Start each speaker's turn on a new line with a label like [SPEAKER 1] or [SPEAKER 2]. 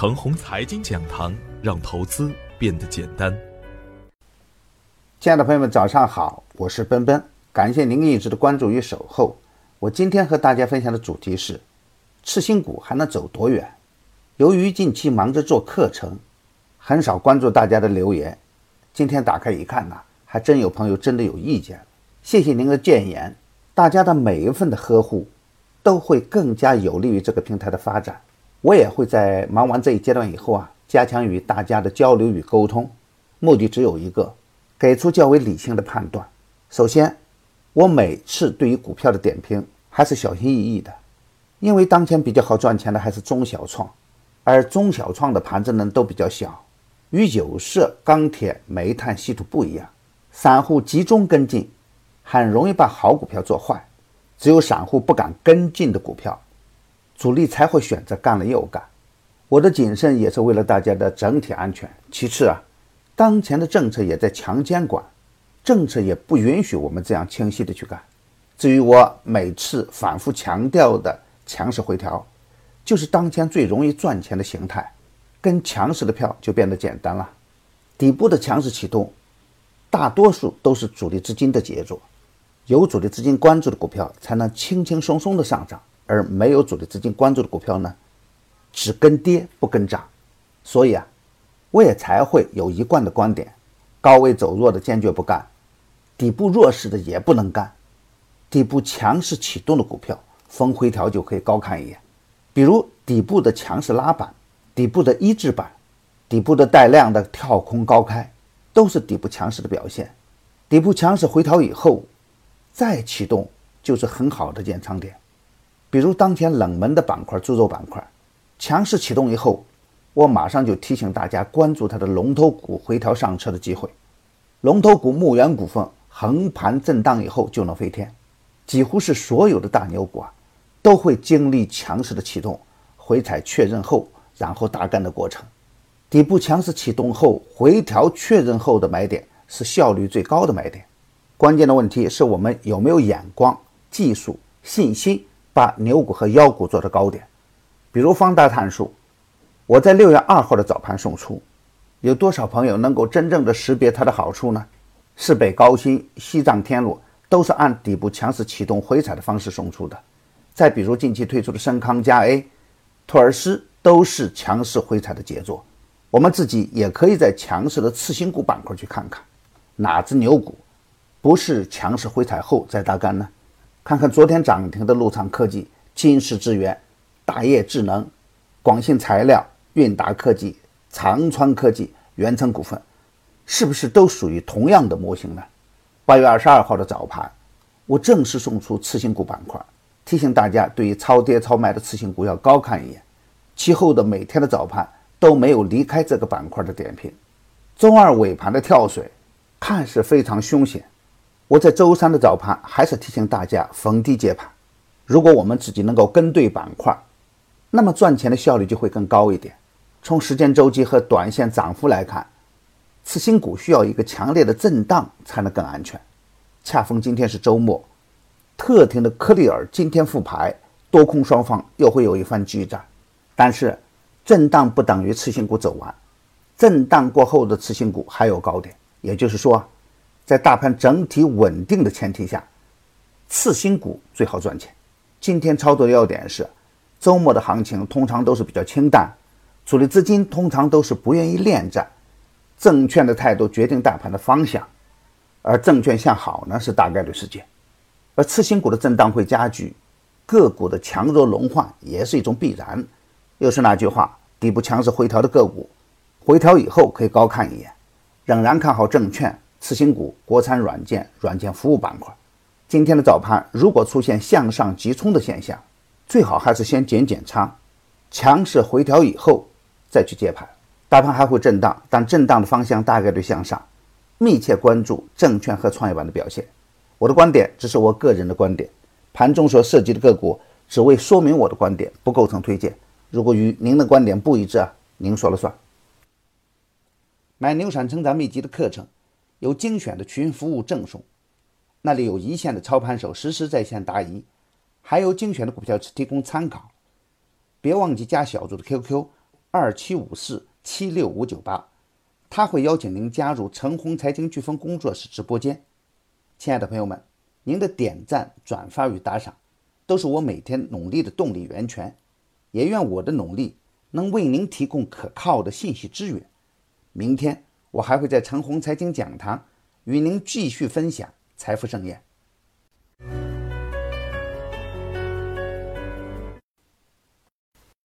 [SPEAKER 1] 程红财经讲堂，让投资变得简单。
[SPEAKER 2] 亲爱的朋友们，早上好，我是奔奔，感谢您一直的关注与守候。我今天和大家分享的主题是：次新股还能走多远？由于近期忙着做课程，很少关注大家的留言。今天打开一看呐，还真有朋友真的有意见。谢谢您的建言，大家的每一份的呵护，都会更加有利于这个平台的发展。我也会在忙完这一阶段以后啊，加强与大家的交流与沟通，目的只有一个，给出较为理性的判断。首先，我每次对于股票的点评还是小心翼翼的，因为当前比较好赚钱的还是中小创，而中小创的盘子呢都比较小，与有色、钢铁、煤炭、稀土不一样，散户集中跟进，很容易把好股票做坏，只有散户不敢跟进的股票。主力才会选择干了又干，我的谨慎也是为了大家的整体安全。其次啊，当前的政策也在强监管，政策也不允许我们这样清晰的去干。至于我每次反复强调的强势回调，就是当前最容易赚钱的形态，跟强势的票就变得简单了。底部的强势启动，大多数都是主力资金的杰作，有主力资金关注的股票才能轻轻松松的上涨。而没有主力资金关注的股票呢，只跟跌不跟涨，所以啊，我也才会有一贯的观点：高位走弱的坚决不干，底部弱势的也不能干，底部强势启动的股票逢回调就可以高看一眼，比如底部的强势拉板、底部的一字板、底部的带量的跳空高开，都是底部强势的表现。底部强势回调以后再启动，就是很好的建仓点。比如当前冷门的板块猪肉板块，强势启动以后，我马上就提醒大家关注它的龙头股回调上车的机会。龙头股牧原股份横盘震荡以后就能飞天，几乎是所有的大牛股啊，都会经历强势的启动、回踩确认后，然后大干的过程。底部强势启动后回调确认后的买点是效率最高的买点。关键的问题是我们有没有眼光、技术、信心。把牛股和妖股做的高点，比如方大碳素，我在六月二号的早盘送出，有多少朋友能够真正的识别它的好处呢？市北高新、西藏天路都是按底部强势启动回踩的方式送出的。再比如近期推出的深康佳 A、托尔斯都是强势回踩的杰作。我们自己也可以在强势的次新股板块去看看，哪只牛股不是强势回踩后再大干呢？看看昨天涨停的陆昌科技、金石资源、大业智能、广信材料、韵达科技、长川科技、元成股份，是不是都属于同样的模型呢？八月二十二号的早盘，我正式送出次新股板块，提醒大家对于超跌超卖的次新股要高看一眼。其后的每天的早盘都没有离开这个板块的点评。周二尾盘的跳水，看似非常凶险。我在周三的早盘还是提醒大家逢低接盘。如果我们自己能够跟对板块，那么赚钱的效率就会更高一点。从时间周期和短线涨幅来看，次新股需要一个强烈的震荡才能更安全。恰逢今天是周末，特停的科利尔今天复牌，多空双方又会有一番激战。但是，震荡不等于次新股走完，震荡过后的次新股还有高点，也就是说。在大盘整体稳定的前提下，次新股最好赚钱。今天操作的要点是，周末的行情通常都是比较清淡，主力资金通常都是不愿意恋战，证券的态度决定大盘的方向，而证券向好呢是大概率事件，而次新股的震荡会加剧，个股的强弱轮换也是一种必然。又是那句话，底部强势回调的个股，回调以后可以高看一眼，仍然看好证券。次新股、国产软件、软件服务板块，今天的早盘如果出现向上急冲的现象，最好还是先减减仓，强势回调以后再去接盘。大盘还会震荡，但震荡的方向大概率向上。密切关注证券和创业板的表现。我的观点只是我个人的观点，盘中所涉及的个股只为说明我的观点，不构成推荐。如果与您的观点不一致啊，您说了算。买牛产成长秘籍的课程。有精选的群服务赠送，那里有一线的操盘手实时在线答疑，还有精选的股票提供参考。别忘记加小组的 QQ 二七五四七六五九八，他会邀请您加入陈红财经飓风工作室直播间。亲爱的朋友们，您的点赞、转发与打赏，都是我每天努力的动力源泉。也愿我的努力能为您提供可靠的信息资源。明天我还会在陈红财经讲堂与您继续分享财富盛宴。